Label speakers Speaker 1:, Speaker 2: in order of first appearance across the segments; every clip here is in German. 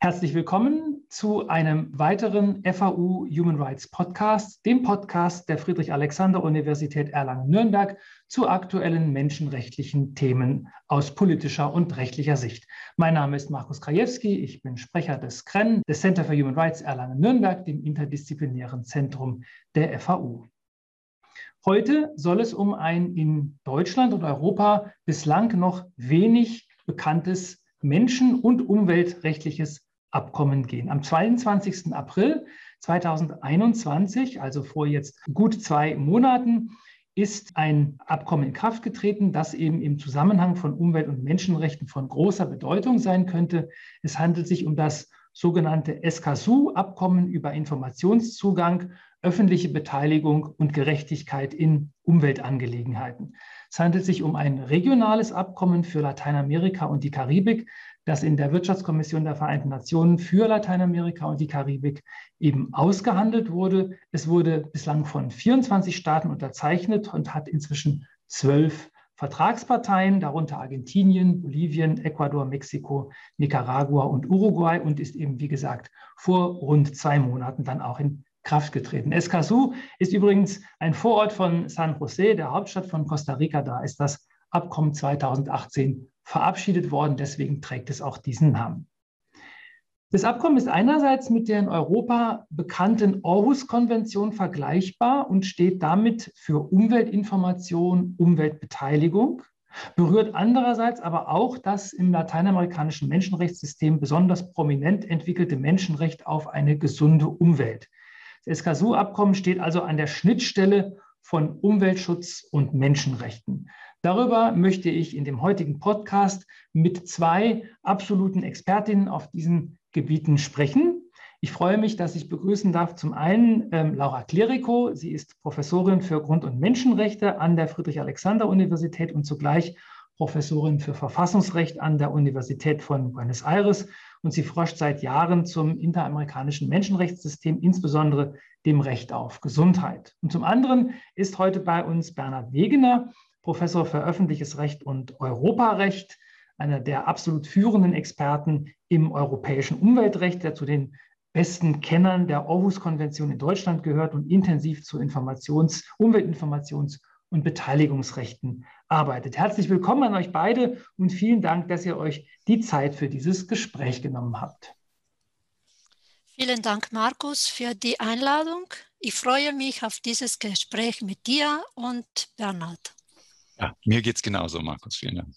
Speaker 1: Herzlich willkommen zu einem weiteren FAU Human Rights Podcast, dem Podcast der Friedrich-Alexander-Universität Erlangen-Nürnberg zu aktuellen menschenrechtlichen Themen aus politischer und rechtlicher Sicht. Mein Name ist Markus Krajewski, ich bin Sprecher des CREN, des Center for Human Rights Erlangen-Nürnberg, dem interdisziplinären Zentrum der FAU. Heute soll es um ein in Deutschland und Europa bislang noch wenig bekanntes menschen- und umweltrechtliches Abkommen gehen. Am 22. April 2021, also vor jetzt gut zwei Monaten, ist ein Abkommen in Kraft getreten, das eben im Zusammenhang von Umwelt- und Menschenrechten von großer Bedeutung sein könnte. Es handelt sich um das sogenannte Escazú-Abkommen über Informationszugang, öffentliche Beteiligung und Gerechtigkeit in Umweltangelegenheiten. Es handelt sich um ein regionales Abkommen für Lateinamerika und die Karibik, das in der Wirtschaftskommission der Vereinten Nationen für Lateinamerika und die Karibik eben ausgehandelt wurde. Es wurde bislang von 24 Staaten unterzeichnet und hat inzwischen zwölf Vertragsparteien, darunter Argentinien, Bolivien, Ecuador, Mexiko, Nicaragua und Uruguay und ist eben, wie gesagt, vor rund zwei Monaten dann auch in Kraft getreten. Escazú ist übrigens ein Vorort von San José, der Hauptstadt von Costa Rica. Da ist das Abkommen 2018 verabschiedet worden. Deswegen trägt es auch diesen Namen. Das Abkommen ist einerseits mit der in Europa bekannten Aarhus-Konvention vergleichbar und steht damit für Umweltinformation, Umweltbeteiligung, berührt andererseits aber auch das im lateinamerikanischen Menschenrechtssystem besonders prominent entwickelte Menschenrecht auf eine gesunde Umwelt. Das Escazú-Abkommen steht also an der Schnittstelle von Umweltschutz und Menschenrechten. Darüber möchte ich in dem heutigen Podcast mit zwei absoluten Expertinnen auf diesen Gebieten sprechen. Ich freue mich, dass ich begrüßen darf zum einen ähm, Laura Klerico. Sie ist Professorin für Grund- und Menschenrechte an der Friedrich-Alexander-Universität und zugleich Professorin für Verfassungsrecht an der Universität von Buenos Aires. Und sie forscht seit Jahren zum interamerikanischen Menschenrechtssystem, insbesondere dem Recht auf Gesundheit. Und zum anderen ist heute bei uns Bernhard Wegener. Professor für öffentliches Recht und Europarecht, einer der absolut führenden Experten im europäischen Umweltrecht, der zu den besten Kennern der Aarhus-Konvention in Deutschland gehört und intensiv zu Informations-, Umweltinformations- und Beteiligungsrechten arbeitet. Herzlich willkommen an euch beide und vielen Dank, dass ihr euch die Zeit für dieses Gespräch genommen habt.
Speaker 2: Vielen Dank, Markus, für die Einladung. Ich freue mich auf dieses Gespräch mit dir und Bernhard.
Speaker 3: Ja, mir geht es genauso, Markus. Vielen Dank.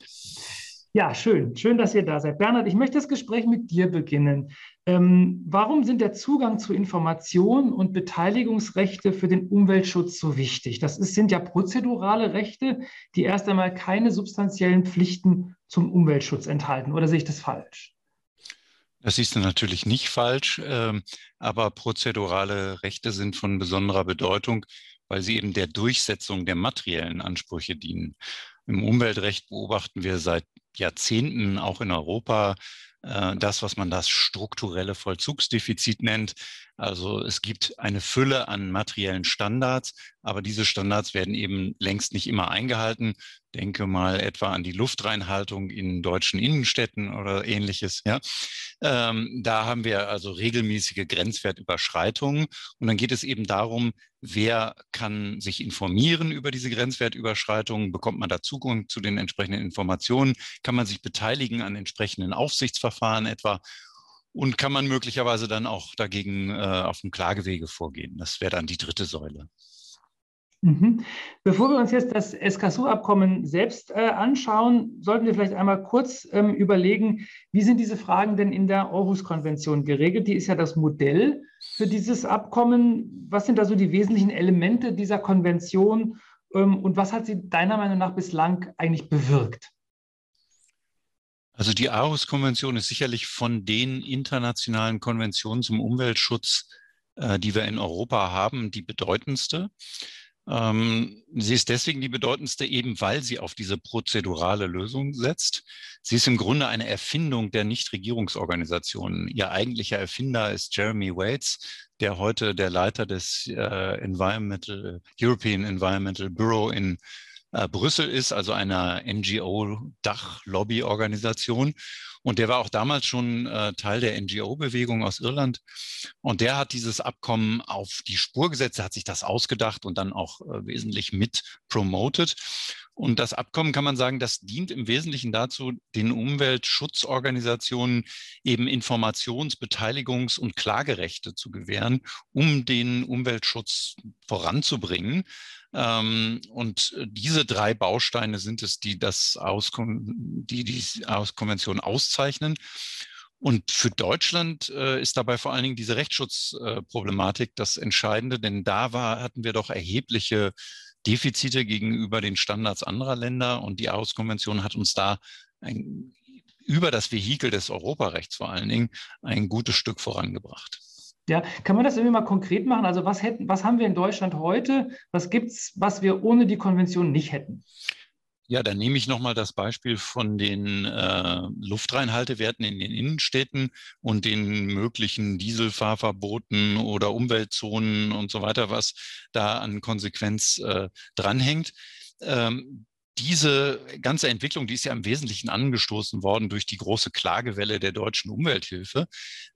Speaker 1: Ja, schön. Schön, dass ihr da seid. Bernhard, ich möchte das Gespräch mit dir beginnen. Ähm, warum sind der Zugang zu Informationen und Beteiligungsrechte für den Umweltschutz so wichtig? Das ist, sind ja prozedurale Rechte, die erst einmal keine substanziellen Pflichten zum Umweltschutz enthalten. Oder sehe ich das falsch?
Speaker 3: Das du natürlich nicht falsch, ähm, aber prozedurale Rechte sind von besonderer Bedeutung, weil sie eben der Durchsetzung der materiellen Ansprüche dienen. Im Umweltrecht beobachten wir seit Jahrzehnten auch in Europa äh, das, was man das strukturelle Vollzugsdefizit nennt. Also es gibt eine Fülle an materiellen Standards, aber diese Standards werden eben längst nicht immer eingehalten. Denke mal etwa an die Luftreinhaltung in deutschen Innenstädten oder ähnliches. Ja, ähm, da haben wir also regelmäßige Grenzwertüberschreitungen und dann geht es eben darum, wer kann sich informieren über diese Grenzwertüberschreitungen, bekommt man da Zugang zu den entsprechenden Informationen, kann man sich beteiligen an entsprechenden Aufsichtsverfahren etwa und kann man möglicherweise dann auch dagegen äh, auf dem Klagewege vorgehen. Das wäre dann die dritte Säule.
Speaker 1: Mhm. Bevor wir uns jetzt das Escazú-Abkommen selbst äh, anschauen, sollten wir vielleicht einmal kurz ähm, überlegen, wie sind diese Fragen denn in der Aarhus-Konvention geregelt? Die ist ja das Modell für dieses Abkommen. Was sind da so die wesentlichen Elemente dieser Konvention ähm, und was hat sie deiner Meinung nach bislang eigentlich bewirkt?
Speaker 3: Also die Aarhus-Konvention ist sicherlich von den internationalen Konventionen zum Umweltschutz, äh, die wir in Europa haben, die bedeutendste. Ähm, sie ist deswegen die bedeutendste, eben weil sie auf diese prozedurale Lösung setzt. Sie ist im Grunde eine Erfindung der Nichtregierungsorganisationen. Ihr eigentlicher Erfinder ist Jeremy Waits, der heute der Leiter des äh, Environmental, European Environmental Bureau in äh, Brüssel ist, also einer NGO-Dach-Lobby-Organisation. Und der war auch damals schon äh, Teil der NGO-Bewegung aus Irland. Und der hat dieses Abkommen auf die Spur gesetzt, hat sich das ausgedacht und dann auch äh, wesentlich mit promoted. Und das Abkommen kann man sagen, das dient im Wesentlichen dazu, den Umweltschutzorganisationen eben Informations-, Beteiligungs- und Klagerechte zu gewähren, um den Umweltschutz voranzubringen. Ähm, und diese drei Bausteine sind es, die das aus, die, die aus Konvention auszeichnen. Und für Deutschland äh, ist dabei vor allen Dingen diese Rechtsschutzproblematik äh, das Entscheidende, denn da war, hatten wir doch erhebliche Defizite gegenüber den Standards anderer Länder und die Aarhus-Konvention hat uns da ein, über das Vehikel des Europarechts vor allen Dingen ein gutes Stück vorangebracht.
Speaker 1: Ja, kann man das irgendwie mal konkret machen? Also was hätten, was haben wir in Deutschland heute? Was gibt es, was wir ohne die Konvention nicht hätten?
Speaker 3: Ja, dann nehme ich nochmal das Beispiel von den äh, Luftreinhaltewerten in den Innenstädten und den möglichen Dieselfahrverboten oder Umweltzonen und so weiter, was da an Konsequenz äh, dranhängt. Ähm, diese ganze Entwicklung, die ist ja im Wesentlichen angestoßen worden durch die große Klagewelle der deutschen Umwelthilfe.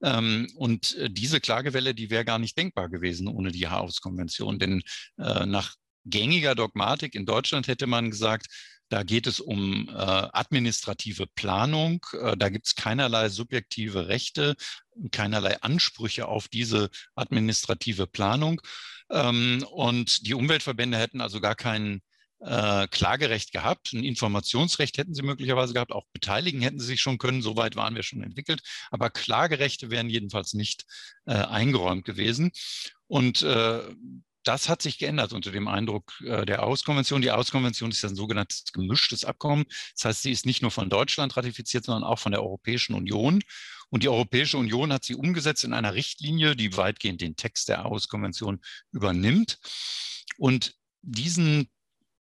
Speaker 3: Ähm, und äh, diese Klagewelle, die wäre gar nicht denkbar gewesen ohne die Haarhofskonvention. Denn äh, nach gängiger Dogmatik in Deutschland hätte man gesagt, da geht es um äh, administrative Planung. Äh, da gibt es keinerlei subjektive Rechte, keinerlei Ansprüche auf diese administrative Planung. Ähm, und die Umweltverbände hätten also gar kein äh, Klagerecht gehabt. Ein Informationsrecht hätten sie möglicherweise gehabt. Auch beteiligen hätten sie sich schon können. Soweit waren wir schon entwickelt. Aber Klagerechte wären jedenfalls nicht äh, eingeräumt gewesen. Und äh, das hat sich geändert unter dem Eindruck äh, der Auskonvention. Die Auskonvention ist ein sogenanntes gemischtes Abkommen. Das heißt, sie ist nicht nur von Deutschland ratifiziert, sondern auch von der Europäischen Union. Und die Europäische Union hat sie umgesetzt in einer Richtlinie, die weitgehend den Text der Auskonvention übernimmt. Und diesen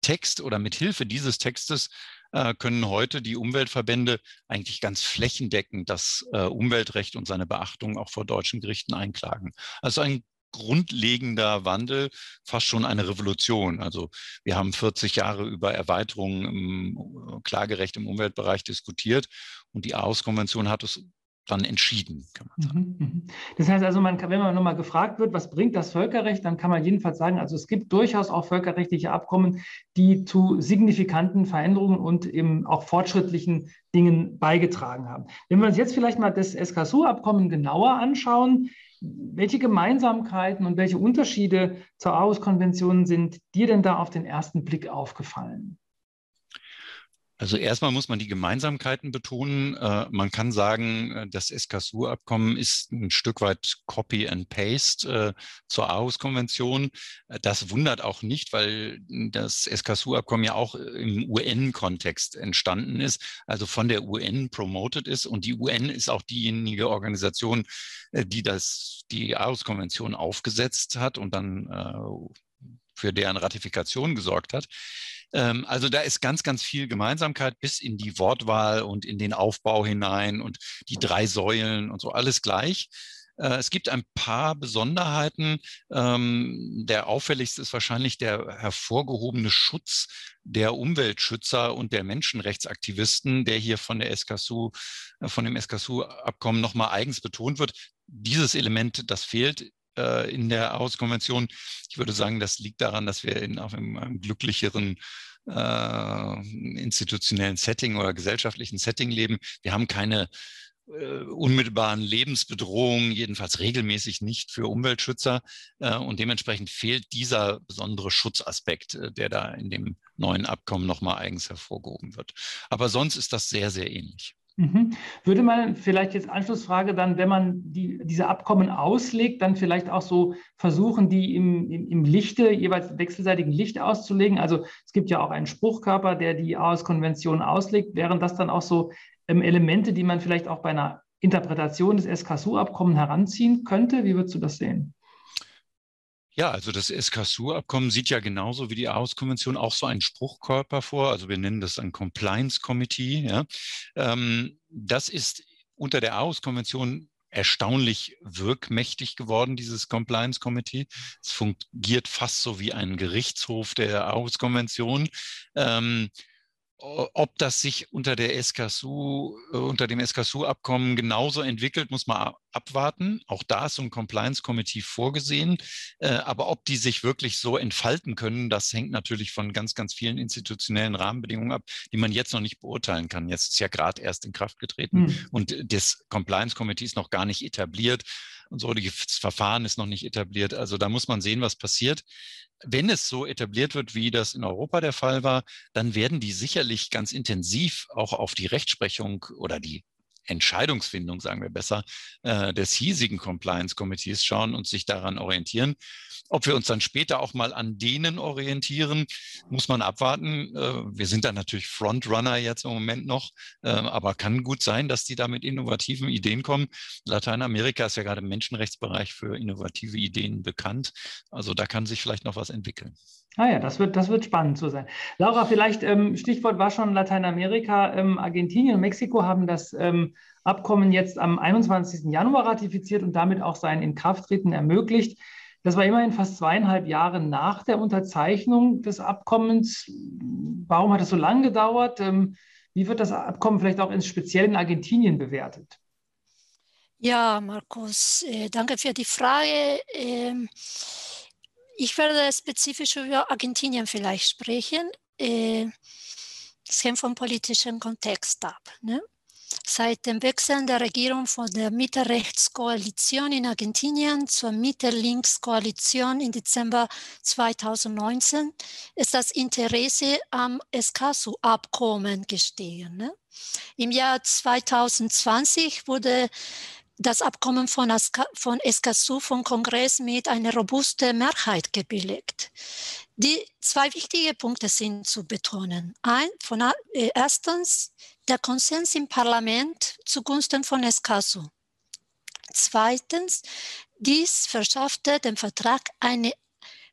Speaker 3: Text oder mit Hilfe dieses Textes äh, können heute die Umweltverbände eigentlich ganz flächendeckend das äh, Umweltrecht und seine Beachtung auch vor deutschen Gerichten einklagen. Also ein grundlegender Wandel, fast schon eine Revolution. Also wir haben 40 Jahre über Erweiterungen im äh, Klagerecht im Umweltbereich diskutiert und die Aarhus-Konvention hat es dann entschieden, kann man sagen.
Speaker 1: Mhm, mhm. Das heißt also, man kann, wenn man nochmal gefragt wird, was bringt das Völkerrecht, dann kann man jedenfalls sagen, also es gibt durchaus auch völkerrechtliche Abkommen, die zu signifikanten Veränderungen und eben auch fortschrittlichen Dingen beigetragen haben. Wenn wir uns jetzt vielleicht mal das SKSU-Abkommen genauer anschauen, welche Gemeinsamkeiten und welche Unterschiede zur Aarhus-Konvention sind dir denn da auf den ersten Blick aufgefallen?
Speaker 3: Also erstmal muss man die Gemeinsamkeiten betonen. Äh, man kann sagen, äh, das Escazur-Abkommen ist ein Stück weit Copy and Paste äh, zur Aarhus-Konvention. Das wundert auch nicht, weil das Escazur-Abkommen ja auch im UN-Kontext entstanden ist, also von der UN promoted ist. Und die UN ist auch diejenige Organisation, die das, die Aarhus-Konvention aufgesetzt hat und dann für deren Ratifikation gesorgt hat. Ähm, also da ist ganz, ganz viel Gemeinsamkeit bis in die Wortwahl und in den Aufbau hinein und die drei Säulen und so alles gleich. Äh, es gibt ein paar Besonderheiten. Ähm, der auffälligste ist wahrscheinlich der hervorgehobene Schutz der Umweltschützer und der Menschenrechtsaktivisten, der hier von der SKSU, äh, von dem SKSU-Abkommen nochmal eigens betont wird. Dieses Element, das fehlt äh, in der Aarhus-Konvention. Ich würde sagen, das liegt daran, dass wir in, auf einem, einem glücklicheren äh, institutionellen Setting oder gesellschaftlichen Setting leben. Wir haben keine äh, unmittelbaren Lebensbedrohungen, jedenfalls regelmäßig nicht für Umweltschützer. Äh, und dementsprechend fehlt dieser besondere Schutzaspekt, äh, der da in dem neuen Abkommen nochmal eigens hervorgehoben wird. Aber sonst ist das sehr, sehr ähnlich.
Speaker 1: Mhm. Würde man vielleicht jetzt Anschlussfrage dann, wenn man die, diese Abkommen auslegt, dann vielleicht auch so versuchen, die im, im, im Lichte, jeweils wechselseitigen Licht auszulegen? Also es gibt ja auch einen Spruchkörper, der die AOS-Konvention auslegt. Wären das dann auch so ähm, Elemente, die man vielleicht auch bei einer Interpretation des SKSU-Abkommens heranziehen könnte? Wie würdest du das sehen?
Speaker 3: Ja, also das Escasur-Abkommen sieht ja genauso wie die Aarhus-Konvention auch so einen Spruchkörper vor. Also wir nennen das ein Compliance Committee. Ja. Ähm, das ist unter der Aarhus-Konvention erstaunlich wirkmächtig geworden, dieses Compliance Committee. Es fungiert fast so wie ein Gerichtshof der Aarhus-Konvention. Ähm, ob das sich unter der SKSU, äh, unter dem SKSU-Abkommen genauso entwickelt, muss man abwarten. Auch da ist so ein Compliance Committee vorgesehen. Äh, aber ob die sich wirklich so entfalten können, das hängt natürlich von ganz, ganz vielen institutionellen Rahmenbedingungen ab, die man jetzt noch nicht beurteilen kann. Jetzt ist ja gerade erst in Kraft getreten hm. und das Compliance Committee ist noch gar nicht etabliert und so. Das Verfahren ist noch nicht etabliert. Also da muss man sehen, was passiert wenn es so etabliert wird, wie das in Europa der Fall war, dann werden die sicherlich ganz intensiv auch auf die Rechtsprechung oder die Entscheidungsfindung, sagen wir besser, äh, des hiesigen Compliance Committees schauen und sich daran orientieren. Ob wir uns dann später auch mal an denen orientieren, muss man abwarten. Äh, wir sind da natürlich Frontrunner jetzt im Moment noch, äh, aber kann gut sein, dass die da mit innovativen Ideen kommen. Lateinamerika ist ja gerade im Menschenrechtsbereich für innovative Ideen bekannt. Also da kann sich vielleicht noch was entwickeln.
Speaker 1: Ah ja, das wird, das wird spannend zu sein. Laura, vielleicht ähm, Stichwort war schon Lateinamerika. Ähm, Argentinien und Mexiko haben das ähm, Abkommen jetzt am 21. Januar ratifiziert und damit auch sein Inkrafttreten ermöglicht. Das war immerhin fast zweieinhalb Jahre nach der Unterzeichnung des Abkommens. Warum hat es so lange gedauert? Ähm, wie wird das Abkommen vielleicht auch ins Speziell in Argentinien bewertet?
Speaker 2: Ja, Markus, äh, danke für die Frage. Ich werde spezifisch über Argentinien vielleicht sprechen. Äh, es hängt vom politischen Kontext ab. Ne? Seit dem Wechsel der Regierung von der Mitte-Rechts-Koalition in Argentinien zur Mitte-Links-Koalition im Dezember 2019 ist das Interesse am Escaso-Abkommen gestiegen. Ne? Im Jahr 2020 wurde das Abkommen von, von Escazú vom Kongress mit einer robusten Mehrheit gebilligt. Die zwei wichtige Punkte sind zu betonen. Ein, von, äh, erstens der Konsens im Parlament zugunsten von Escazú. Zweitens, dies verschaffte dem Vertrag eine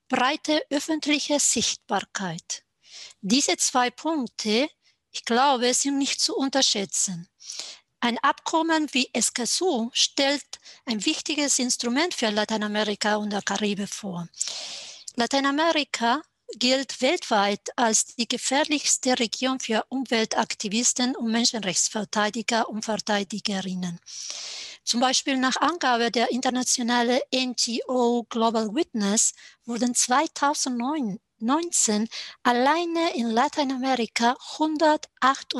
Speaker 2: breite öffentliche Sichtbarkeit. Diese zwei Punkte, ich glaube, sind nicht zu unterschätzen. Ein Abkommen wie Escazú stellt ein wichtiges Instrument für Lateinamerika und der Karibik vor. Lateinamerika gilt weltweit als die gefährlichste Region für Umweltaktivisten und Menschenrechtsverteidiger und Verteidigerinnen. Zum Beispiel nach Angabe der internationalen NGO Global Witness wurden 2009 2019 alleine in Lateinamerika 108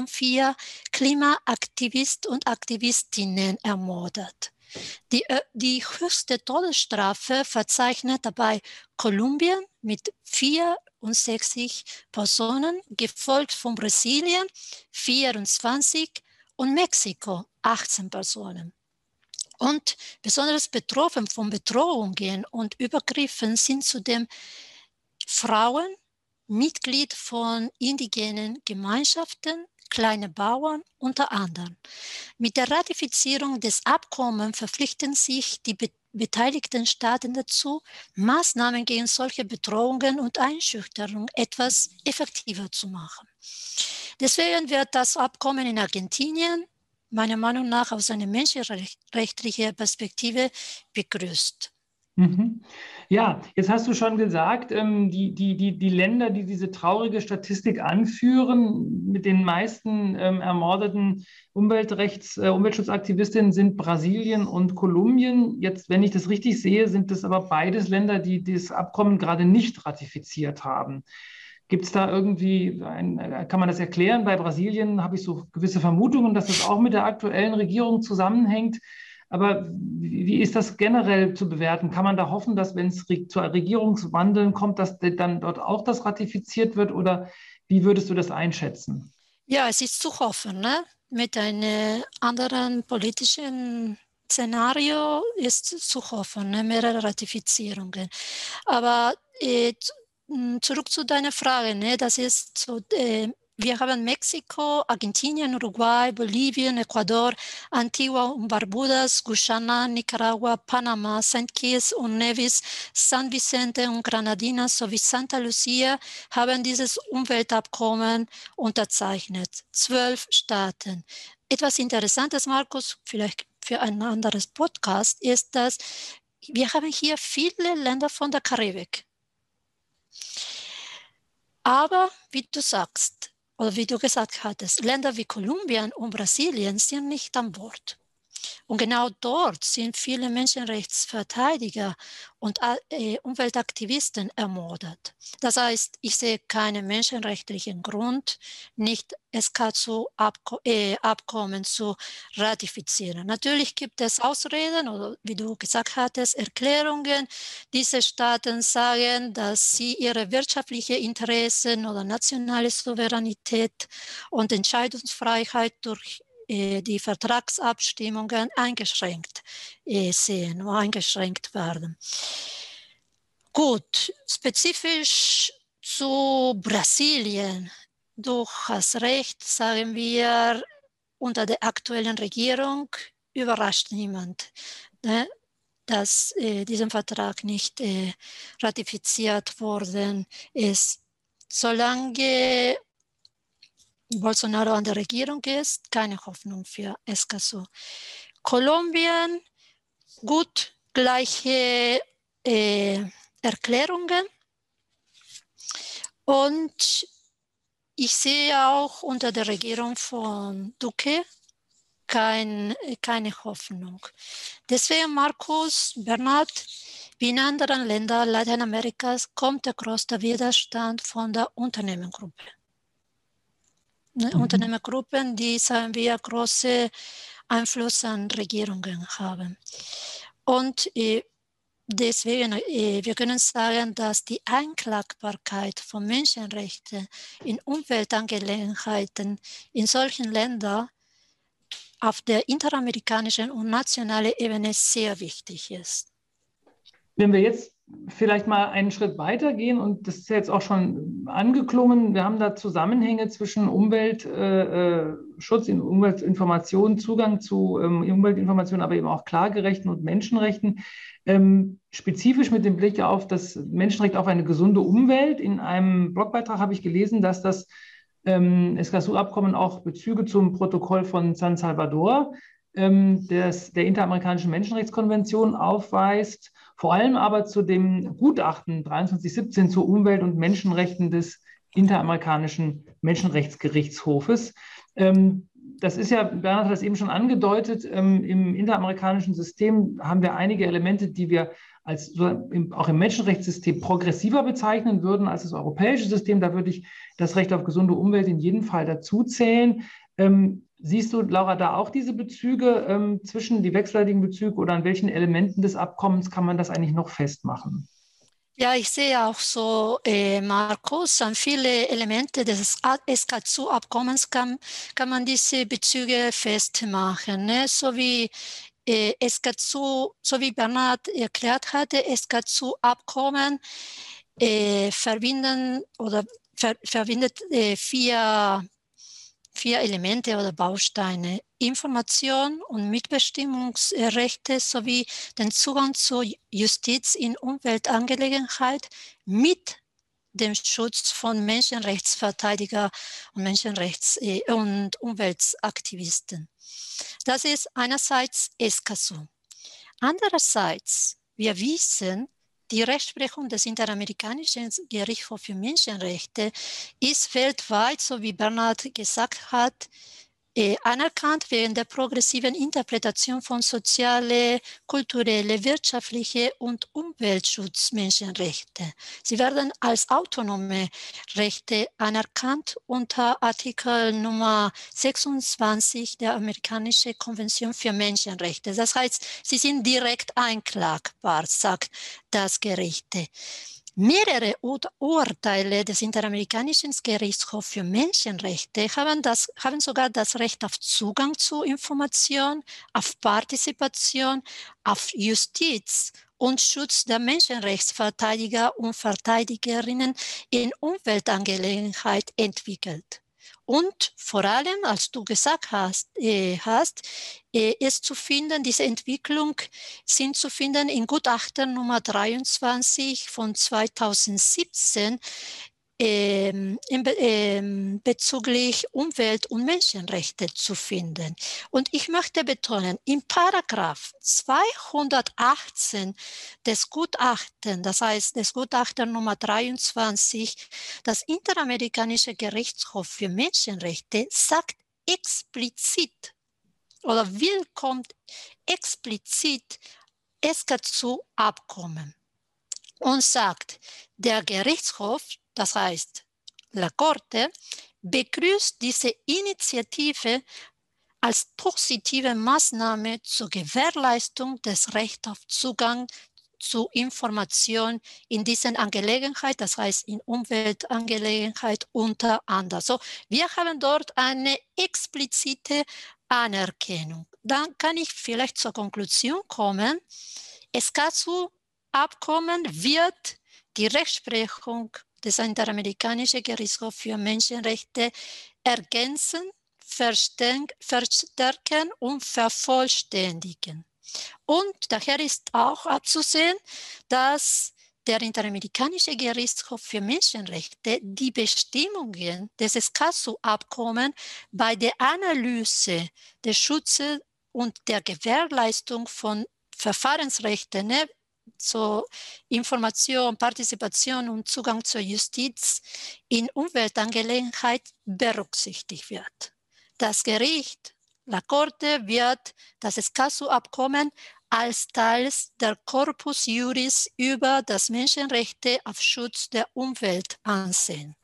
Speaker 2: Klimaaktivisten und Aktivistinnen ermordet. Die, äh, die höchste Todesstrafe verzeichnet dabei Kolumbien mit 64 Personen, gefolgt von Brasilien 24 und Mexiko 18 Personen. Und besonders betroffen von Bedrohungen und Übergriffen sind zudem Frauen, Mitglied von indigenen Gemeinschaften, kleine Bauern unter anderem. Mit der Ratifizierung des Abkommens verpflichten sich die be beteiligten Staaten dazu, Maßnahmen gegen solche Bedrohungen und Einschüchterung etwas effektiver zu machen. Deswegen wird das Abkommen in Argentinien meiner Meinung nach aus einer menschenrechtlichen Perspektive begrüßt.
Speaker 1: Mhm. Ja, jetzt hast du schon gesagt, ähm, die, die, die, die Länder, die diese traurige Statistik anführen, mit den meisten ähm, ermordeten Umweltrechts, äh, Umweltschutzaktivistinnen sind Brasilien und Kolumbien. Jetzt, wenn ich das richtig sehe, sind das aber beides Länder, die das Abkommen gerade nicht ratifiziert haben. Gibt es da irgendwie, ein, äh, kann man das erklären? Bei Brasilien habe ich so gewisse Vermutungen, dass das auch mit der aktuellen Regierung zusammenhängt. Aber wie ist das generell zu bewerten? Kann man da hoffen, dass wenn es zu Regierungswandeln kommt, dass dann dort auch das ratifiziert wird? Oder wie würdest du das einschätzen?
Speaker 2: Ja, es ist zu hoffen. Ne? Mit einem anderen politischen Szenario ist zu hoffen, ne? mehrere Ratifizierungen. Aber äh, zurück zu deiner Frage, ne? das ist so, äh, wir haben Mexiko, Argentinien, Uruguay, Bolivien, Ecuador, Antigua und Barbudas, Guyana, Nicaragua, Panama, St. Kitts und Nevis, San Vicente und Granadina sowie Santa Lucia haben dieses Umweltabkommen unterzeichnet. Zwölf Staaten. Etwas Interessantes, Markus, vielleicht für ein anderes Podcast, ist, dass wir haben hier viele Länder von der Karibik. Aber wie du sagst, oder wie du gesagt hattest, Länder wie Kolumbien und Brasilien sind nicht an Bord. Und genau dort sind viele Menschenrechtsverteidiger und äh, Umweltaktivisten ermordet. Das heißt, ich sehe keinen menschenrechtlichen Grund, nicht SK2-Abkommen äh, zu ratifizieren. Natürlich gibt es Ausreden oder wie du gesagt hattest, Erklärungen. Diese Staaten sagen, dass sie ihre wirtschaftlichen Interessen oder nationale Souveränität und Entscheidungsfreiheit durch die Vertragsabstimmungen eingeschränkt äh, sehen, eingeschränkt werden. Gut, spezifisch zu Brasilien. Du hast recht, sagen wir, unter der aktuellen Regierung überrascht niemand, ne, dass äh, dieser Vertrag nicht äh, ratifiziert worden ist. Solange Bolsonaro an der Regierung ist, keine Hoffnung für Escazú. Kolumbien, gut, gleiche äh, Erklärungen. Und ich sehe auch unter der Regierung von Duque kein, keine Hoffnung. Deswegen, Markus, Bernhard, wie in anderen Ländern Lateinamerikas kommt der größte Widerstand von der Unternehmensgruppe ne, mhm. Unternehmergruppen, die, sagen wir, große Einfluss an Regierungen haben. Und äh, deswegen, äh, wir können sagen, dass die Einklagbarkeit von Menschenrechten in Umweltangelegenheiten in solchen Ländern auf der interamerikanischen und nationalen Ebene sehr wichtig ist.
Speaker 1: Wenn wir jetzt vielleicht mal einen Schritt weiter gehen und das ist jetzt auch schon angeklungen. Wir haben da Zusammenhänge zwischen Umweltschutz, äh, äh Umweltinformationen, Zugang zu ähm, Umweltinformationen, aber eben auch Klagerechten und Menschenrechten. Ähm, spezifisch mit dem Blick auf das Menschenrecht auf eine gesunde Umwelt. In einem Blogbeitrag habe ich gelesen, dass das ähm, Escazú-Abkommen auch Bezüge zum Protokoll von San Salvador ähm, des, der Interamerikanischen Menschenrechtskonvention aufweist vor allem aber zu dem Gutachten 2317 zur Umwelt- und Menschenrechten des Interamerikanischen Menschenrechtsgerichtshofes. Ähm, das ist ja, Bernhard hat das eben schon angedeutet, ähm, im interamerikanischen System haben wir einige Elemente, die wir als auch im Menschenrechtssystem progressiver bezeichnen würden als das europäische System. Da würde ich das Recht auf gesunde Umwelt in jedem Fall dazu zählen. Ähm, Siehst du, Laura, da auch diese Bezüge ähm, zwischen die wechselseitigen Bezüge oder an welchen Elementen des Abkommens kann man das eigentlich noch festmachen?
Speaker 2: Ja, ich sehe auch so, äh, Markus, an viele Elemente des SK2-Abkommens kann, kann man diese Bezüge festmachen. Ne? So wie äh, SK2, so wie Bernhard erklärt hatte, SK2-Abkommen äh, verbinden oder ver, verbindet äh, vier vier Elemente oder Bausteine. Information und Mitbestimmungsrechte sowie den Zugang zur Justiz in Umweltangelegenheit mit dem Schutz von Menschenrechtsverteidiger und Menschenrechts- und Umweltaktivisten. Das ist einerseits ESCASO. Andererseits, wir wissen, die Rechtsprechung des Interamerikanischen Gerichtshofs für Menschenrechte ist weltweit, so wie Bernhard gesagt hat, äh, anerkannt wegen der progressiven Interpretation von soziale, kulturelle, wirtschaftliche und Umweltschutzmenschenrechte. Sie werden als autonome Rechte anerkannt unter Artikel Nummer 26 der Amerikanischen Konvention für Menschenrechte. Das heißt, sie sind direkt einklagbar, sagt das Gericht. Mehrere Urteile des Interamerikanischen Gerichtshofs für Menschenrechte haben, das, haben sogar das Recht auf Zugang zu Information, auf Partizipation, auf Justiz und Schutz der Menschenrechtsverteidiger und Verteidigerinnen in Umweltangelegenheit entwickelt. Und vor allem, als du gesagt hast, äh, hast äh, ist zu finden, diese Entwicklung sind zu finden in Gutachten Nummer 23 von 2017 ähm, ähm, bezüglich Umwelt- und Menschenrechte zu finden. Und ich möchte betonen, im Paragraph 218 des Gutachten, das heißt des Gutachten Nummer 23, das Interamerikanische Gerichtshof für Menschenrechte sagt explizit oder willkommt explizit SKZU-Abkommen und sagt, der Gerichtshof das heißt, La Corte begrüßt diese Initiative als positive Maßnahme zur Gewährleistung des Rechts auf Zugang zu Information in diesen Angelegenheiten, das heißt in Umweltangelegenheit unter anderem. So, wir haben dort eine explizite Anerkennung. Dann kann ich vielleicht zur Konklusion kommen. Es zu Abkommen wird die Rechtsprechung des Interamerikanischen Gerichtshof für Menschenrechte ergänzen, verstärken und vervollständigen. Und daher ist auch abzusehen, dass der Interamerikanische Gerichtshof für Menschenrechte die Bestimmungen des Escasso-Abkommens bei der Analyse des Schutzes und der Gewährleistung von Verfahrensrechten zur Information, Partizipation und Zugang zur Justiz in Umweltangelegenheit berücksichtigt wird. Das Gericht, La Corte, wird das Escasso-Abkommen als Teil der Corpus Juris über das Menschenrechte auf Schutz der Umwelt ansehen.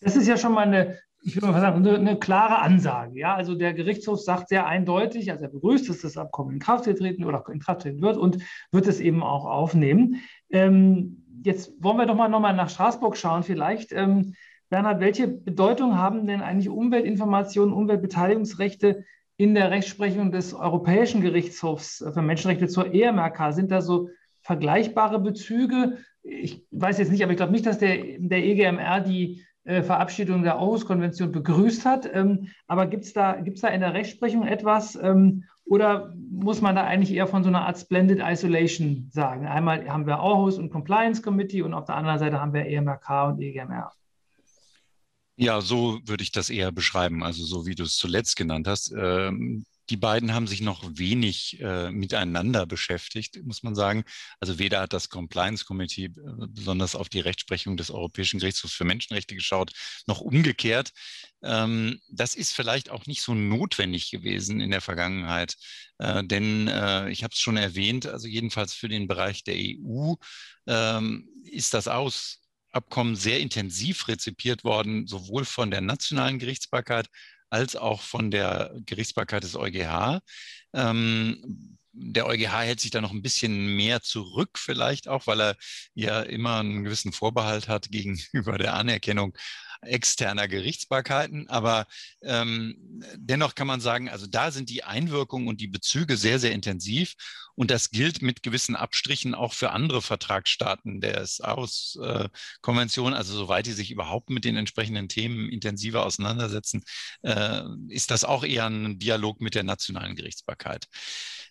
Speaker 1: Das ist ja schon mal eine ich würde mal sagen, eine, eine, klare Ansage. Ja? Also der Gerichtshof sagt sehr eindeutig, also er begrüßt, dass das Abkommen in Kraft getreten oder in Kraft treten wird und wird es eben auch aufnehmen. Ähm, jetzt wollen wir doch mal nochmal nach Straßburg schauen vielleicht. Ähm, Bernhard, welche Bedeutung haben denn eigentlich Umweltinformationen, Umweltbeteiligungsrechte in der Rechtsprechung des Europäischen Gerichtshofs für Menschenrechte zur EMRK? Sind da so vergleichbare Bezüge? Ich weiß jetzt nicht, aber ich glaube nicht, dass der, der EGMR die Verabschiedung der Aarhus-Konvention begrüßt hat. Ähm, aber gibt es da, gibt's da in der Rechtsprechung etwas ähm, oder muss man da eigentlich eher von so einer Art Splendid Isolation sagen? Einmal haben wir Aarhus und Compliance Committee und auf der anderen Seite haben wir EMRK und EGMR.
Speaker 3: Ja, so würde ich das eher beschreiben, also so wie du es zuletzt genannt hast. Ähm, die beiden haben sich noch wenig äh, miteinander beschäftigt, muss man sagen. Also weder hat das Compliance Committee äh, besonders auf die Rechtsprechung des Europäischen Gerichtshofs für Menschenrechte geschaut, noch umgekehrt. Ähm, das ist vielleicht auch nicht so notwendig gewesen in der Vergangenheit, äh, denn äh, ich habe es schon erwähnt, also jedenfalls für den Bereich der EU ähm, ist das aus Abkommen sehr intensiv rezipiert worden, sowohl von der nationalen Gerichtsbarkeit als auch von der Gerichtsbarkeit des EuGH. Ähm, der EuGH hält sich da noch ein bisschen mehr zurück, vielleicht auch, weil er ja immer einen gewissen Vorbehalt hat gegenüber der Anerkennung externer Gerichtsbarkeiten. Aber ähm, dennoch kann man sagen, also da sind die Einwirkungen und die Bezüge sehr, sehr intensiv. Und das gilt mit gewissen Abstrichen auch für andere Vertragsstaaten der SAUS-Konvention. Äh, also soweit die sich überhaupt mit den entsprechenden Themen intensiver auseinandersetzen, äh, ist das auch eher ein Dialog mit der nationalen Gerichtsbarkeit.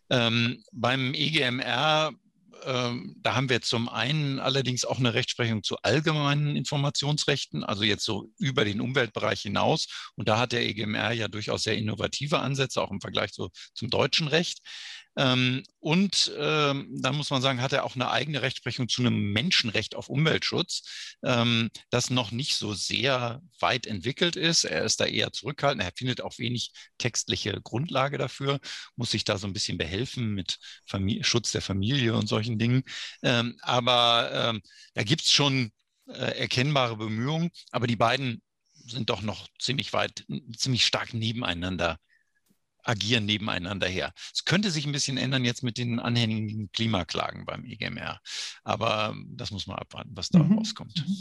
Speaker 3: Ähm, beim EGMR ähm, da haben wir zum einen allerdings auch eine Rechtsprechung zu allgemeinen Informationsrechten, also jetzt so über den Umweltbereich hinaus. Und da hat der EGMR ja durchaus sehr innovative Ansätze, auch im Vergleich zu, zum deutschen Recht. Ähm, und ähm, dann muss man sagen, hat er auch eine eigene Rechtsprechung zu einem Menschenrecht auf Umweltschutz, ähm, das noch nicht so sehr weit entwickelt ist. Er ist da eher zurückhaltend. Er findet auch wenig textliche Grundlage dafür, muss sich da so ein bisschen behelfen mit Familie, Schutz der Familie und solchen Dingen. Ähm, aber ähm, da gibt es schon äh, erkennbare Bemühungen, aber die beiden sind doch noch ziemlich weit, ziemlich stark nebeneinander agieren nebeneinander her. Es könnte sich ein bisschen ändern jetzt mit den anhängigen Klimaklagen beim EGMR. Aber das muss man abwarten, was da mhm. rauskommt. Mhm.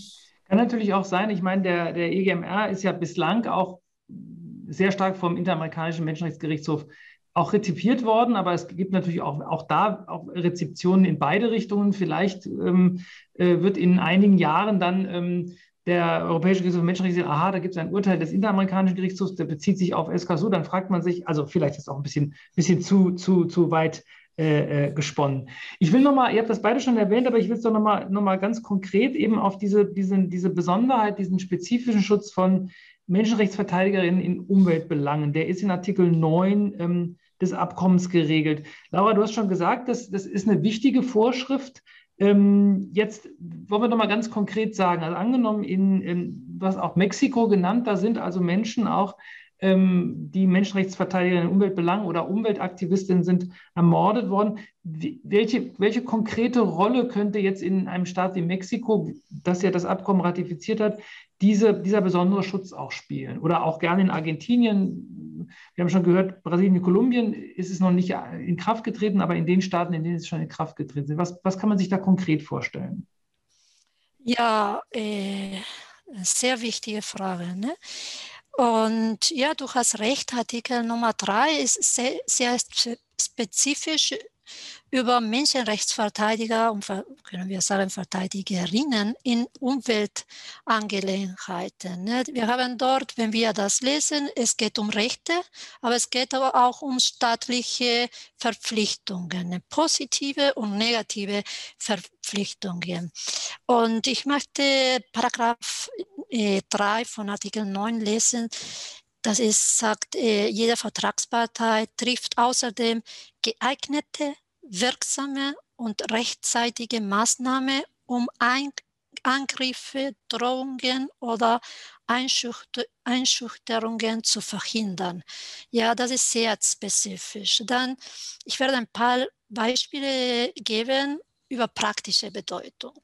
Speaker 1: Kann natürlich auch sein, ich meine, der, der EGMR ist ja bislang auch sehr stark vom Interamerikanischen Menschenrechtsgerichtshof auch rezipiert worden, aber es gibt natürlich auch, auch da auch Rezeptionen in beide Richtungen. Vielleicht ähm, äh, wird in einigen Jahren dann ähm, der Europäische Gerichtshof für Menschenrechte sieht, aha, da gibt es ein Urteil des Interamerikanischen Gerichtshofs, der bezieht sich auf SKSU, dann fragt man sich, also vielleicht ist auch ein bisschen, bisschen zu, zu, zu weit äh, äh, gesponnen. Ich will nochmal, ihr habt das beide schon erwähnt, aber ich will es doch nochmal noch mal ganz konkret eben auf diese, diesen, diese Besonderheit, diesen spezifischen Schutz von Menschenrechtsverteidigerinnen in Umweltbelangen. Der ist in Artikel 9 ähm, des Abkommens geregelt. Laura, du hast schon gesagt, das, das ist eine wichtige Vorschrift. Ähm, jetzt wollen wir noch mal ganz konkret sagen, also angenommen, in, in, hast auch Mexiko genannt, da sind also Menschen auch ähm, die Menschenrechtsverteidiger in Umweltbelangen oder Umweltaktivistinnen sind ermordet worden. Wie, welche, welche konkrete Rolle könnte jetzt in einem Staat wie Mexiko, das ja das Abkommen ratifiziert hat, diese, dieser besondere Schutz auch spielen? Oder auch gerne in Argentinien. Wir haben schon gehört, Brasilien und Kolumbien ist es noch nicht in Kraft getreten, aber in den Staaten, in denen es schon in Kraft getreten ist. Was, was kann man sich da konkret vorstellen?
Speaker 2: Ja, äh, sehr wichtige Frage. Ne? Und ja, du hast recht, Artikel Nummer drei ist sehr, sehr spezifisch über Menschenrechtsverteidiger und können wir sagen Verteidigerinnen in Umweltangelegenheiten. Ne? Wir haben dort, wenn wir das lesen, es geht um Rechte, aber es geht aber auch um staatliche Verpflichtungen, ne? positive und negative Verpflichtungen. Und ich möchte Paragraph 3 äh, von Artikel 9 lesen. Das ist, sagt, äh, jede Vertragspartei trifft außerdem geeignete wirksame und rechtzeitige Maßnahmen, um Angriffe, Drohungen oder Einschüchterungen zu verhindern. Ja, das ist sehr spezifisch. Dann, ich werde ein paar Beispiele geben über praktische Bedeutung.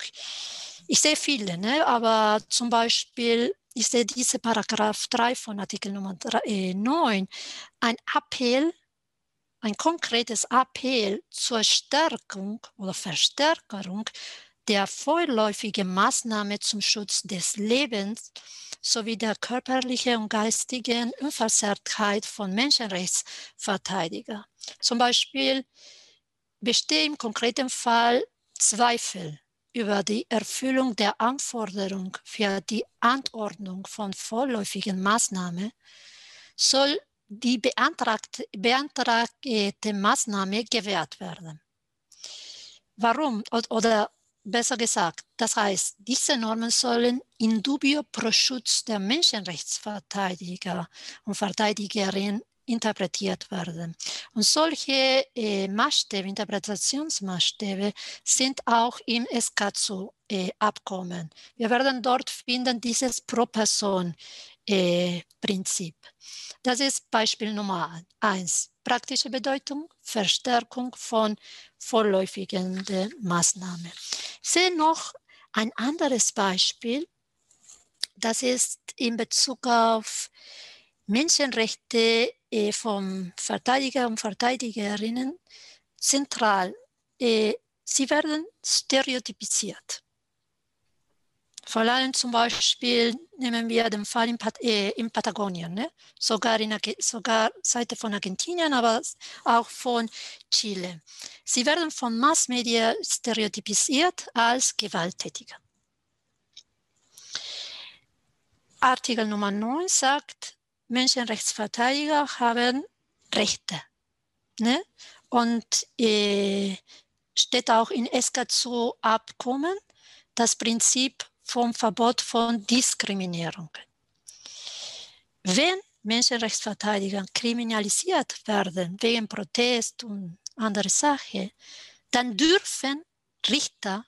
Speaker 2: Ich sehe viele, ne? aber zum Beispiel ich sehe diese Paragraph 3 von Artikel Nummer 3, äh, 9, ein Appell ein konkretes Appell zur Stärkung oder Verstärkung der vorläufigen Maßnahme zum Schutz des Lebens sowie der körperlichen und geistigen Unversehrtheit von Menschenrechtsverteidigern. Zum Beispiel bestehen im konkreten Fall Zweifel über die Erfüllung der Anforderung für die Anordnung von vorläufigen Maßnahmen, soll die beantragte, beantragte Maßnahme gewährt werden. Warum? Oder besser gesagt, das heißt, diese Normen sollen in dubio pro Schutz der Menschenrechtsverteidiger und Verteidigerinnen interpretiert werden. Und solche äh, Maßstäbe, Interpretationsmaßstäbe sind auch im SKZU-Abkommen. Äh, Wir werden dort finden dieses Pro-Person-Prinzip. Äh, das ist Beispiel Nummer eins. Praktische Bedeutung, Verstärkung von vorläufigen Maßnahmen. Ich sehe noch ein anderes Beispiel. Das ist in Bezug auf Menschenrechte äh, von Verteidiger und Verteidigerinnen zentral. Äh, sie werden stereotypisiert. Vor allem zum Beispiel nehmen wir den Fall in, Pat äh, in Patagonien, ne? sogar, in, sogar Seite von Argentinien, aber auch von Chile. Sie werden von Massmedia stereotypisiert als Gewalttätiger. Artikel Nummer 9 sagt, Menschenrechtsverteidiger haben Rechte. Ne? Und äh, steht auch in SKZU-Abkommen das Prinzip vom Verbot von Diskriminierung. Wenn Menschenrechtsverteidiger kriminalisiert werden wegen Protest und andere Sachen, dann dürfen Richter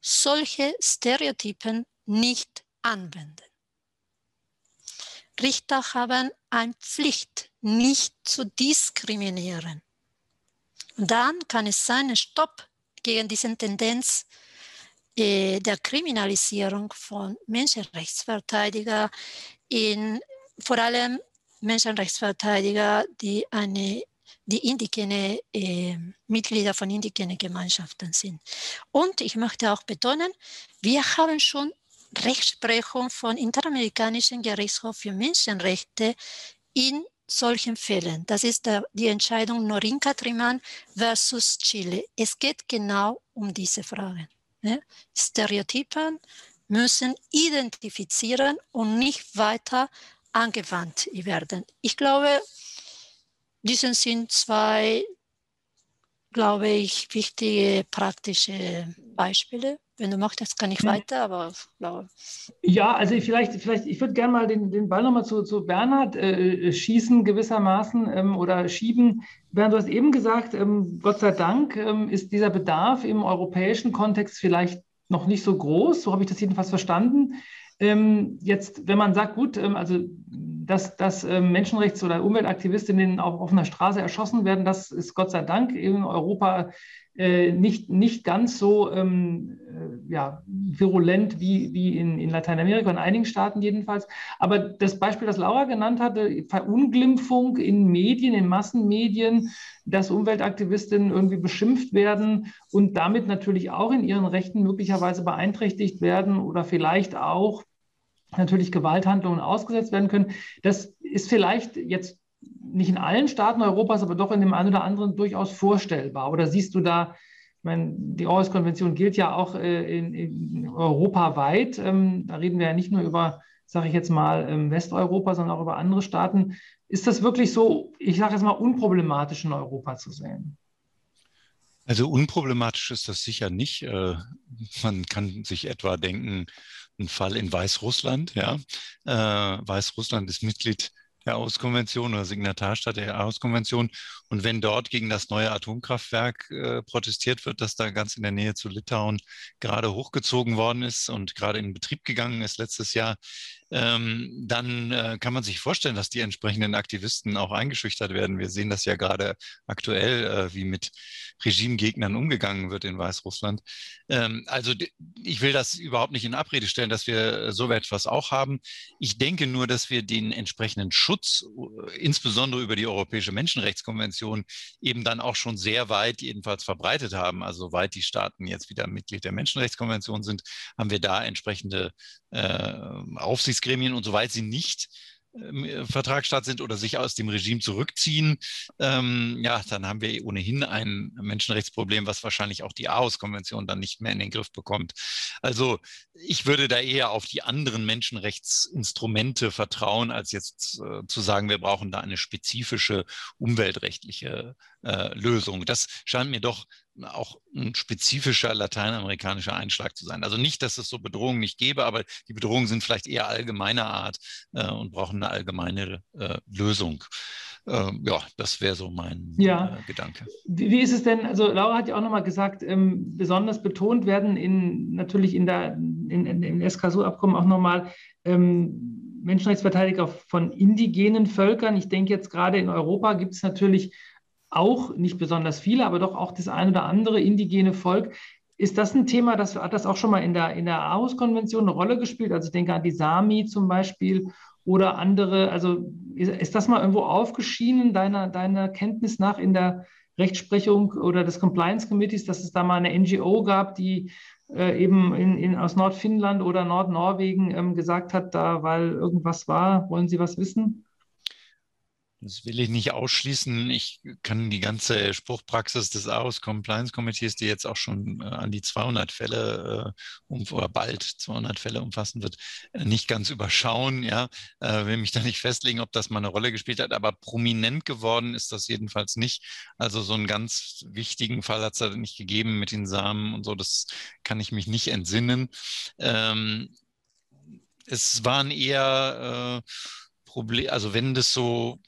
Speaker 2: solche Stereotypen nicht anwenden. Richter haben eine Pflicht, nicht zu diskriminieren. Und dann kann es sein, Stopp gegen diese Tendenz äh, der Kriminalisierung von Menschenrechtsverteidigern, in, vor allem Menschenrechtsverteidiger, die eine die indigene äh, Mitglieder von indigenen Gemeinschaften sind. Und ich möchte auch betonen, wir haben schon Rechtsprechung von Interamerikanischen Gerichtshof für Menschenrechte in solchen Fällen. Das ist die Entscheidung Norinka Triman versus Chile. Es geht genau um diese Fragen. Ne? Stereotypen müssen identifizieren und nicht weiter angewandt werden. Ich glaube, diese sind zwei glaube ich, wichtige praktische Beispiele. Wenn du möchtest, kann ich weiter, aber.
Speaker 1: Ja, also vielleicht, vielleicht ich würde gerne mal den, den Ball nochmal zu, zu Bernhard äh, schießen, gewissermaßen ähm, oder schieben. Bernhard, du hast eben gesagt, ähm, Gott sei Dank ähm, ist dieser Bedarf im europäischen Kontext vielleicht noch nicht so groß. So habe ich das jedenfalls verstanden. Ähm, jetzt, wenn man sagt, gut, ähm, also dass, dass äh, Menschenrechts- oder Umweltaktivistinnen auf offener Straße erschossen werden, das ist Gott sei Dank in Europa äh, nicht, nicht ganz so ähm, äh, ja, virulent wie, wie in, in Lateinamerika, in einigen Staaten jedenfalls. Aber das Beispiel, das Laura genannt hatte, Verunglimpfung in Medien, in Massenmedien, dass Umweltaktivistinnen irgendwie beschimpft werden und damit natürlich auch in ihren Rechten möglicherweise beeinträchtigt werden oder vielleicht auch natürlich Gewalthandlungen ausgesetzt werden können. Das ist vielleicht jetzt nicht in allen Staaten Europas, aber doch in dem einen oder anderen durchaus vorstellbar. Oder siehst du da, ich meine, die Aarhus-Konvention gilt ja auch äh, in, in europaweit. Ähm, da reden wir ja nicht nur über, sage ich jetzt mal, ähm, Westeuropa, sondern auch über andere Staaten. Ist das wirklich so, ich sage jetzt mal, unproblematisch in Europa zu sehen?
Speaker 3: Also unproblematisch ist das sicher nicht. Äh, man kann sich etwa denken, ein Fall in Weißrussland. Ja. Äh, Weißrussland ist Mitglied der Aarhus-Konvention oder Signatarstaat der Aarhus-Konvention. Und wenn dort gegen das neue Atomkraftwerk äh, protestiert wird, das da ganz in der Nähe zu Litauen gerade hochgezogen worden ist und gerade in Betrieb gegangen ist letztes Jahr, ähm, dann äh, kann man sich vorstellen, dass die entsprechenden Aktivisten auch eingeschüchtert werden. Wir sehen das ja gerade aktuell, äh, wie mit Regimegegnern umgegangen wird in Weißrussland. Ähm, also ich will das überhaupt nicht in Abrede stellen, dass wir so etwas auch haben. Ich denke nur, dass wir den entsprechenden Schutz, äh, insbesondere über die Europäische Menschenrechtskonvention, eben dann auch schon sehr weit jedenfalls verbreitet haben. Also soweit die Staaten jetzt wieder Mitglied der Menschenrechtskonvention sind, haben wir da entsprechende äh, Aufsichtsgremien und soweit sie nicht ähm, Vertragsstaat sind oder sich aus dem Regime zurückziehen, ähm, ja, dann haben wir ohnehin ein Menschenrechtsproblem, was wahrscheinlich auch die Aarhus-Konvention dann nicht mehr in den Griff bekommt. Also ich würde da eher auf die anderen Menschenrechtsinstrumente vertrauen, als jetzt äh, zu sagen, wir brauchen da eine spezifische umweltrechtliche äh, Lösung. Das scheint mir doch auch ein spezifischer lateinamerikanischer Einschlag zu sein. Also nicht, dass es so Bedrohungen nicht gäbe, aber die Bedrohungen sind vielleicht eher allgemeiner Art äh, und brauchen eine allgemeine äh, Lösung. Ähm, ja, das wäre so mein ja. Äh, Gedanke.
Speaker 1: Wie, wie, ist es denn, also Laura hat ja auch nochmal gesagt, ähm, besonders betont werden in natürlich in der in, in, im SKSU-Abkommen auch nochmal ähm, Menschenrechtsverteidiger von indigenen Völkern. Ich denke jetzt gerade in Europa gibt es natürlich auch, nicht besonders viele, aber doch auch das ein oder andere indigene Volk. Ist das ein Thema, das hat das auch schon mal in der, in der Aarhus-Konvention eine Rolle gespielt? Also ich denke an die Sami zum Beispiel oder andere. Also ist, ist das mal irgendwo aufgeschienen, deiner, deiner Kenntnis nach in der Rechtsprechung oder des Compliance Committees, dass es da mal eine NGO gab, die äh, eben in, in, aus Nordfinnland oder Nordnorwegen ähm, gesagt hat, da weil irgendwas war, wollen Sie was wissen?
Speaker 3: Das will ich nicht ausschließen. Ich kann die ganze Spruchpraxis des AOS Compliance Committees, die jetzt auch schon äh, an die 200 Fälle äh, um, oder bald 200 Fälle umfassen wird, äh, nicht ganz überschauen. Ja, äh, will mich da nicht festlegen, ob das mal eine Rolle gespielt hat, aber prominent geworden ist das jedenfalls nicht. Also so einen ganz wichtigen Fall hat es da nicht gegeben mit den Samen und so. Das kann ich mich nicht entsinnen. Ähm, es waren eher Probleme, also wenn das so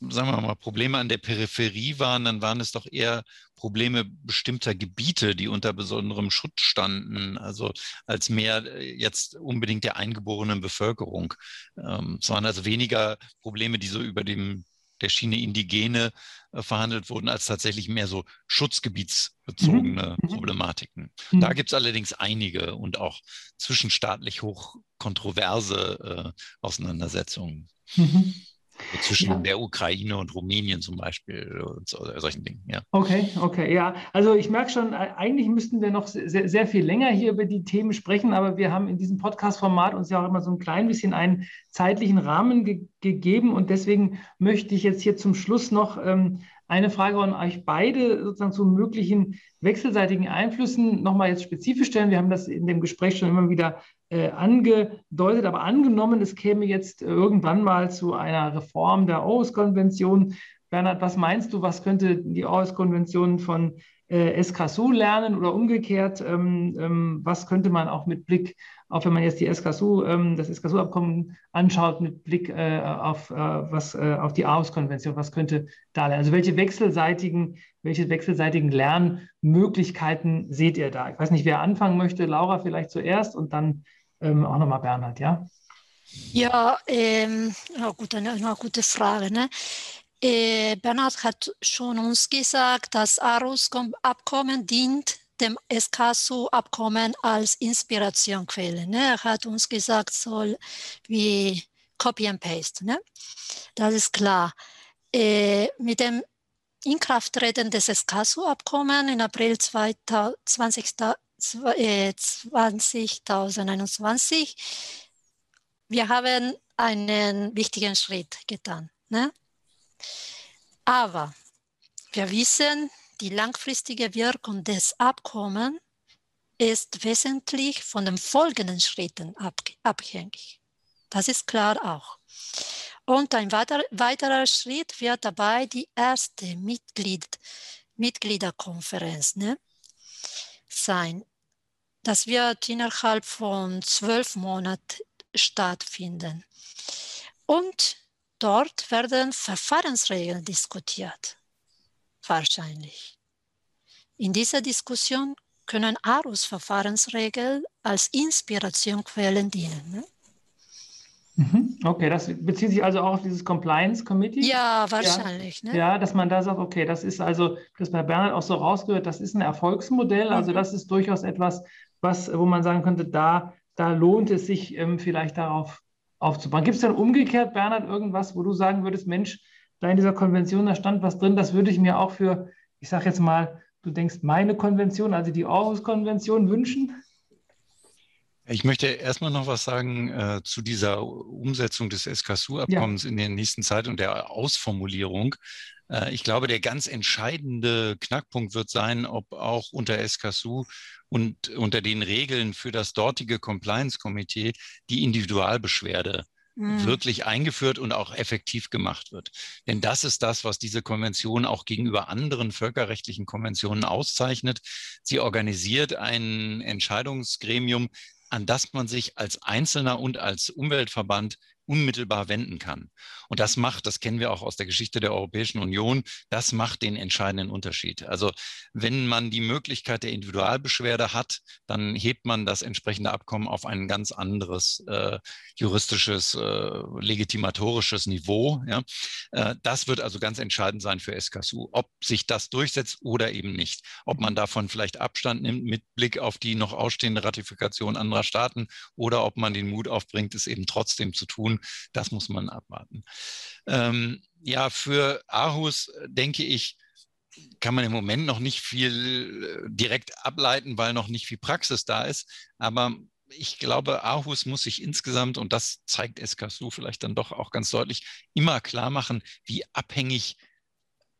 Speaker 3: sagen wir mal, Probleme an der Peripherie waren, dann waren es doch eher Probleme bestimmter Gebiete, die unter besonderem Schutz standen, also als mehr äh, jetzt unbedingt der eingeborenen Bevölkerung. Ähm, es waren also weniger Probleme, die so über dem der Schiene Indigene äh, verhandelt wurden, als tatsächlich mehr so schutzgebietsbezogene mhm. mhm. Problematiken. Mhm. Da gibt es allerdings einige und auch zwischenstaatlich hoch kontroverse äh, Auseinandersetzungen. Mhm. Zwischen ja. der Ukraine und Rumänien zum Beispiel und so, solchen Dingen, ja.
Speaker 1: Okay, okay, ja. Also ich merke schon, eigentlich müssten wir noch sehr, sehr viel länger hier über die Themen sprechen, aber wir haben in diesem Podcast-Format uns ja auch immer so ein klein bisschen einen zeitlichen Rahmen ge gegeben und deswegen möchte ich jetzt hier zum Schluss noch ähm, eine Frage an euch beide sozusagen zu möglichen wechselseitigen Einflüssen nochmal jetzt spezifisch stellen. Wir haben das in dem Gespräch schon immer wieder äh, angedeutet, aber angenommen, es käme jetzt irgendwann mal zu einer Reform der Aarhus-Konvention. Bernhard, was meinst du, was könnte die Aarhus-Konvention von äh, Escasou lernen oder umgekehrt? Ähm, ähm, was könnte man auch mit Blick, auch wenn man jetzt die Escasou, ähm, das Escasou-Abkommen anschaut, mit Blick äh, auf, äh, was, äh, auf die Aarhus-Konvention, was könnte da lernen? Also welche wechselseitigen, welche wechselseitigen Lernmöglichkeiten seht ihr da? Ich weiß nicht, wer anfangen möchte. Laura vielleicht zuerst und dann ähm, auch nochmal Bernhard, ja?
Speaker 2: Ja, ähm, ja gut, eine, eine gute Frage. Ne? Äh, Bernhard hat schon uns gesagt, das Aarhus-Abkommen dient dem Escaso-Abkommen als Inspirationquelle. Ne? Er hat uns gesagt, soll wie Copy and Paste. Ne? Das ist klar. Äh, mit dem Inkrafttreten des Escaso-Abkommens in April 2020, äh, 2021 wir haben einen wichtigen Schritt getan. Ne? Aber wir wissen, die langfristige Wirkung des Abkommens ist wesentlich von den folgenden Schritten abhängig. Das ist klar auch. Und ein weiter, weiterer Schritt wird dabei die erste Mitglied, Mitgliederkonferenz ne, sein. Das wird innerhalb von zwölf Monaten stattfinden. Und dort werden Verfahrensregeln diskutiert, wahrscheinlich. In dieser Diskussion können Arus-Verfahrensregeln als Inspirationquellen dienen. Ne?
Speaker 1: Mhm. Okay, das bezieht sich also auch auf dieses Compliance Committee?
Speaker 2: Ja, wahrscheinlich.
Speaker 1: Ja, ne? ja, dass man da sagt, okay, das ist also, das bei Bernhard auch so rausgehört, das ist ein Erfolgsmodell. Also mhm. das ist durchaus etwas, was, wo man sagen könnte, da da lohnt es sich ähm, vielleicht darauf aufzubauen. Gibt es denn umgekehrt, Bernhard, irgendwas, wo du sagen würdest, Mensch, da in dieser Konvention, da stand was drin, das würde ich mir auch für, ich sage jetzt mal, du denkst, meine Konvention, also die Aarhus-Konvention wünschen?
Speaker 3: Ich möchte erstmal noch was sagen äh, zu dieser Umsetzung des SKSU-Abkommens ja. in der nächsten Zeit und der Ausformulierung. Äh, ich glaube, der ganz entscheidende Knackpunkt wird sein, ob auch unter SKSU und unter den Regeln für das dortige Compliance-Komitee die Individualbeschwerde mhm. wirklich eingeführt und auch effektiv gemacht wird. Denn das ist das, was diese Konvention auch gegenüber anderen völkerrechtlichen Konventionen auszeichnet. Sie organisiert ein Entscheidungsgremium, an das man sich als Einzelner und als Umweltverband unmittelbar wenden kann. Und das macht, das kennen wir auch aus der Geschichte der Europäischen Union, das macht den entscheidenden Unterschied. Also wenn man die Möglichkeit der Individualbeschwerde hat, dann hebt man das entsprechende Abkommen auf ein ganz anderes äh, juristisches, äh, legitimatorisches Niveau. Ja? Äh, das wird also ganz entscheidend sein für SKSU, ob sich das durchsetzt oder eben nicht. Ob man davon vielleicht Abstand nimmt mit Blick auf die noch ausstehende Ratifikation anderer Staaten oder ob man den Mut aufbringt, es eben trotzdem zu tun das muss man abwarten. Ähm, ja, für Aarhus äh, denke ich, kann man im Moment noch nicht viel äh, direkt ableiten, weil noch nicht viel Praxis da ist. Aber ich glaube, Aarhus muss sich insgesamt, und das zeigt SKSU vielleicht dann doch auch ganz deutlich, immer klar machen, wie abhängig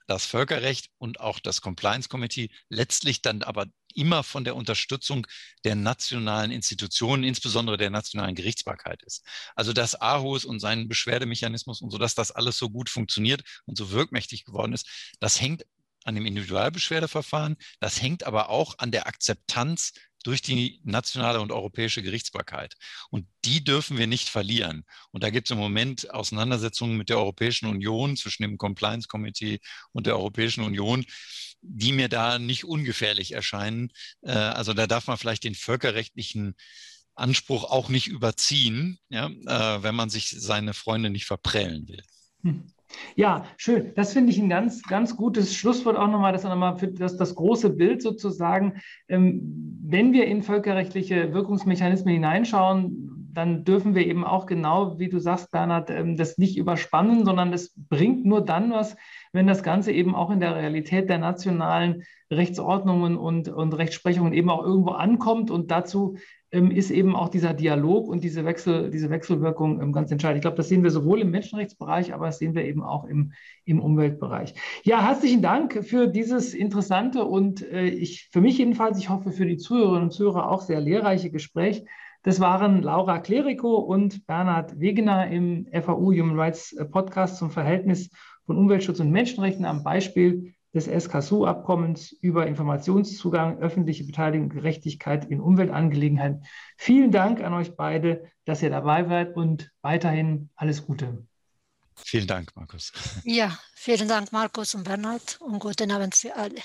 Speaker 3: das Völkerrecht und auch das Compliance Committee letztlich dann aber immer von der Unterstützung der nationalen Institutionen, insbesondere der nationalen Gerichtsbarkeit ist. Also dass Aarhus und sein Beschwerdemechanismus und so, dass das alles so gut funktioniert und so wirkmächtig geworden ist, das hängt an dem Individualbeschwerdeverfahren, das hängt aber auch an der Akzeptanz durch die nationale und europäische Gerichtsbarkeit. Und die dürfen wir nicht verlieren. Und da gibt es im Moment Auseinandersetzungen mit der Europäischen Union, zwischen dem Compliance Committee und der Europäischen Union, die mir da nicht ungefährlich erscheinen. Äh, also da darf man vielleicht den völkerrechtlichen Anspruch auch nicht überziehen, ja, äh, wenn man sich seine Freunde nicht verprellen will.
Speaker 1: Hm. Ja, schön. Das finde ich ein ganz, ganz gutes Schlusswort auch nochmal, das nochmal für das, das große Bild sozusagen. Ähm, wenn wir in völkerrechtliche Wirkungsmechanismen hineinschauen, dann dürfen wir eben auch genau, wie du sagst, Bernhard, ähm, das nicht überspannen, sondern es bringt nur dann was, wenn das Ganze eben auch in der Realität der nationalen Rechtsordnungen und, und Rechtsprechungen eben auch irgendwo ankommt. Und dazu ist eben auch dieser Dialog und diese, Wechsel, diese Wechselwirkung ähm, ganz entscheidend. Ich glaube, das sehen wir sowohl im Menschenrechtsbereich, aber das sehen wir eben auch im, im Umweltbereich. Ja, herzlichen Dank für dieses interessante und äh, ich, für mich jedenfalls, ich hoffe für die Zuhörerinnen und Zuhörer auch sehr lehrreiche Gespräch. Das waren Laura Klerico und Bernhard Wegener im FAU Human Rights Podcast zum Verhältnis von Umweltschutz und Menschenrechten am Beispiel des SKSU-Abkommens über Informationszugang, öffentliche Beteiligung Gerechtigkeit in Umweltangelegenheiten. Vielen Dank an euch beide, dass ihr dabei wart und weiterhin alles Gute.
Speaker 3: Vielen Dank, Markus.
Speaker 2: Ja, vielen Dank, Markus und Bernhard und guten Abend für alle.